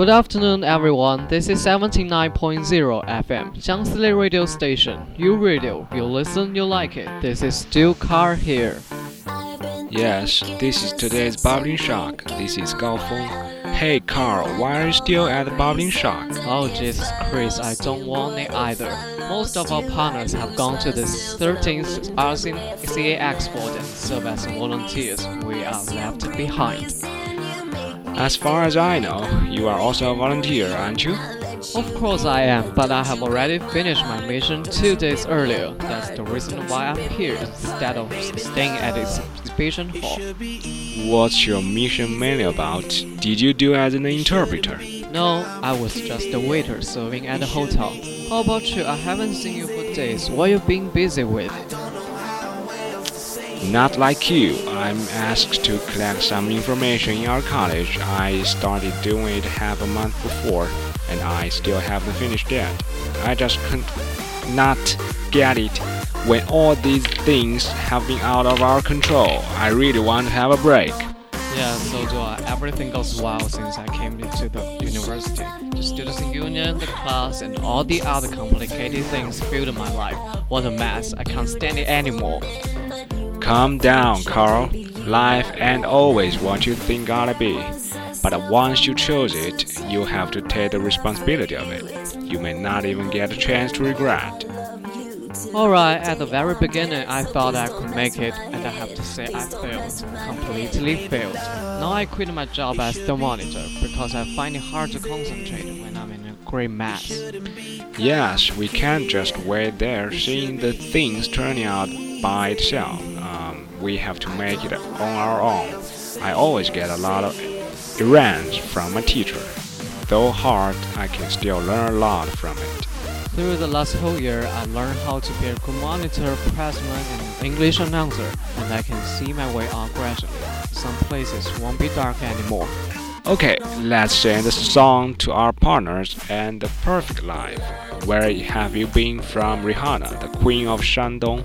Good afternoon, everyone. This is 79.0 FM, Jiangsi Radio Station. You radio, you listen, you like it. This is still Carl here. Yes, this is today's Bubbling Shock. This is Gao Feng. Hey Carl, why are you still at the Bubbling Shock? Oh Jesus Christ, I don't want it either. Most of our partners have gone to the 13th RCA Expo and serve as volunteers. We are left behind. As far as I know, you are also a volunteer, aren't you? Of course I am, but I have already finished my mission two days earlier. That's the reason why I'm here instead of staying at this exhibition hall. What's your mission mainly about? Did you do as an interpreter? No, I was just a waiter serving at the hotel. How about you? I haven't seen you for days. What you been busy with? Not like you. I'm asked to collect some information in our college. I started doing it half a month before, and I still haven't finished yet. I just can't not get it when all these things have been out of our control. I really want to have a break. Yeah, so do I. Everything goes well since I came into the university. The students' union, the class, and all the other complicated things filled my life. What a mess. I can't stand it anymore. Calm down, Carl. Life ain't always what you think gotta be. But once you chose it, you have to take the responsibility of it. You may not even get a chance to regret. Alright, at the very beginning, I thought I could make it, and I have to say I failed. Completely failed. Now I quit my job as the monitor because I find it hard to concentrate when I'm in a great mess. Yes, we can't just wait there seeing the things turning out by itself. We have to make it on our own. I always get a lot of errands from my teacher. Though hard, I can still learn a lot from it. Through the last whole year, I learned how to be a good monitor, pressman, and English announcer, and I can see my way out gradually. Some places won't be dark anymore. Okay, let's send a song to our partners and the perfect life. Where have you been from Rihanna, the queen of Shandong?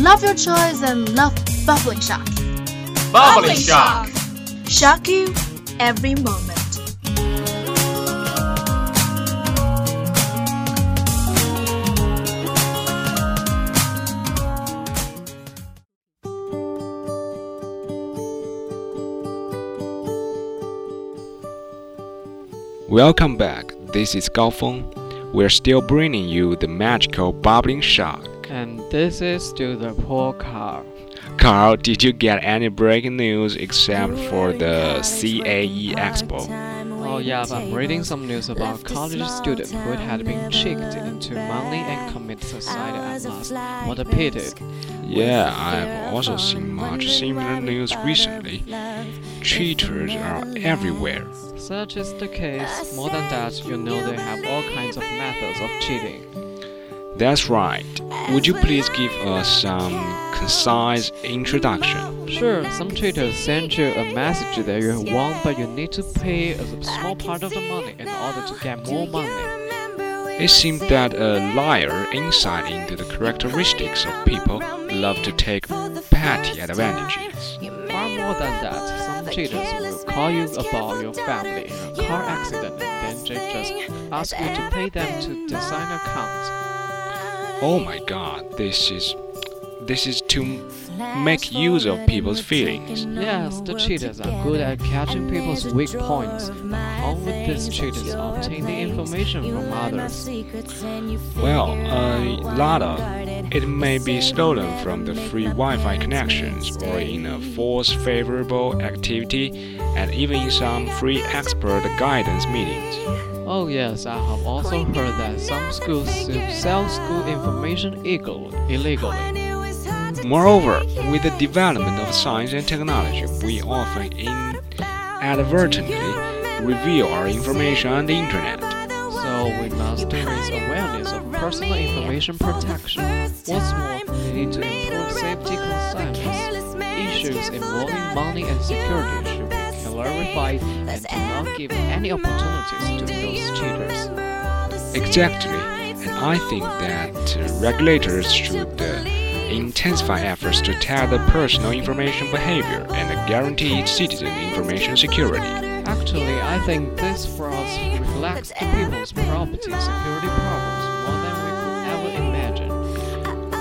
Love your choice and love bubbling shock. Bubbling shock. Shock you every moment. Welcome back. This is Gao Feng. We're still bringing you the magical bubbling shock. And this is still the poor car. Carl, did you get any breaking news except for the CAE Expo? Oh yeah, I'm reading some news about a college student who had been tricked into money and commit suicide at last. What a pity. Yeah, I've also seen much similar news recently. Cheaters are everywhere. Such is the case. More than that, you know they have all kinds of methods of cheating. That's right. Would you please give us some concise introduction? Sure, some cheaters send you a message that you want, but you need to pay a small part of the money in order to get more money. It seems that a liar insight into the characteristics of people love to take petty advantages. Far more than that, some cheaters will call you about your family in a car accident and then they just ask you to pay them to design accounts. Oh my god, this is this is to make use of people's feelings. Yes, the cheaters are good at catching people's weak points. How would these cheaters obtain the information from others? Well, a lot of it may be stolen from the free Wi-Fi connections or in a false favorable activity and even in some free expert guidance meetings. Oh yes, I have also heard that some schools sell school information illegally. Moreover, with the development of science and technology, we often inadvertently reveal our information on the internet. So we must raise awareness of personal information protection. What's more, we need to improve safety concerns. Issues involving money and security should be clarified and do not give any opportunities to those cheaters. Exactly, and I think that regulators should uh, intensify efforts to tackle personal information behavior and guarantee citizen information security. Actually, I think this frauds reflects the people's property security problems more than we could ever imagine.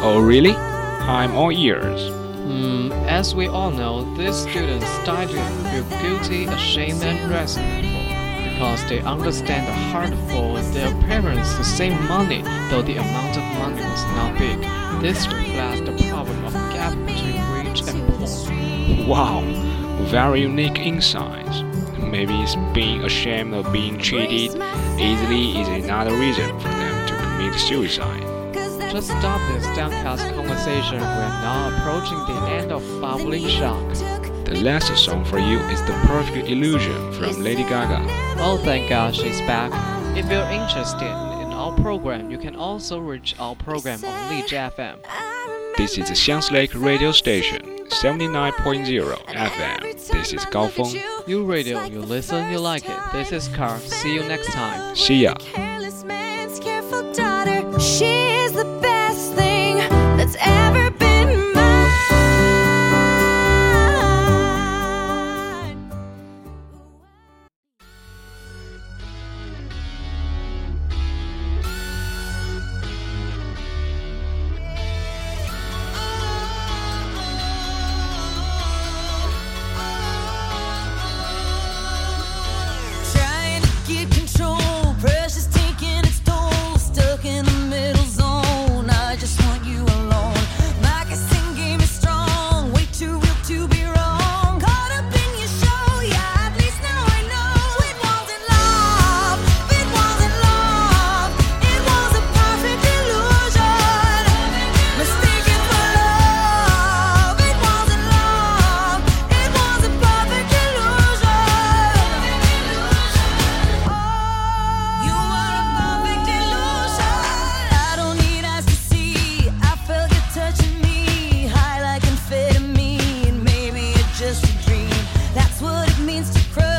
Oh, really? I'm all ears. Hmm, as we all know, these students study feel guilty, ashamed, and resentful because they understand the hard for their parents to save money, though the amount of money was not big. This reflects the problem of gap between rich and poor. Wow, very unique insights. Maybe it's being ashamed of being cheated easily is another reason for them to commit suicide. Just stop this downcast conversation. We're now approaching the end of Bubbling Shock. The last song for you is The Perfect Illusion from Lady Gaga. Oh, thank God she's back. If you're interested in our program, you can also reach our program on Lizhi FM. This is Xiang's Lake Radio Station, 79.0 FM. This is Gao Feng. You radio, you listen, you like it. This is Carl. See you next time. See ya. means to crush.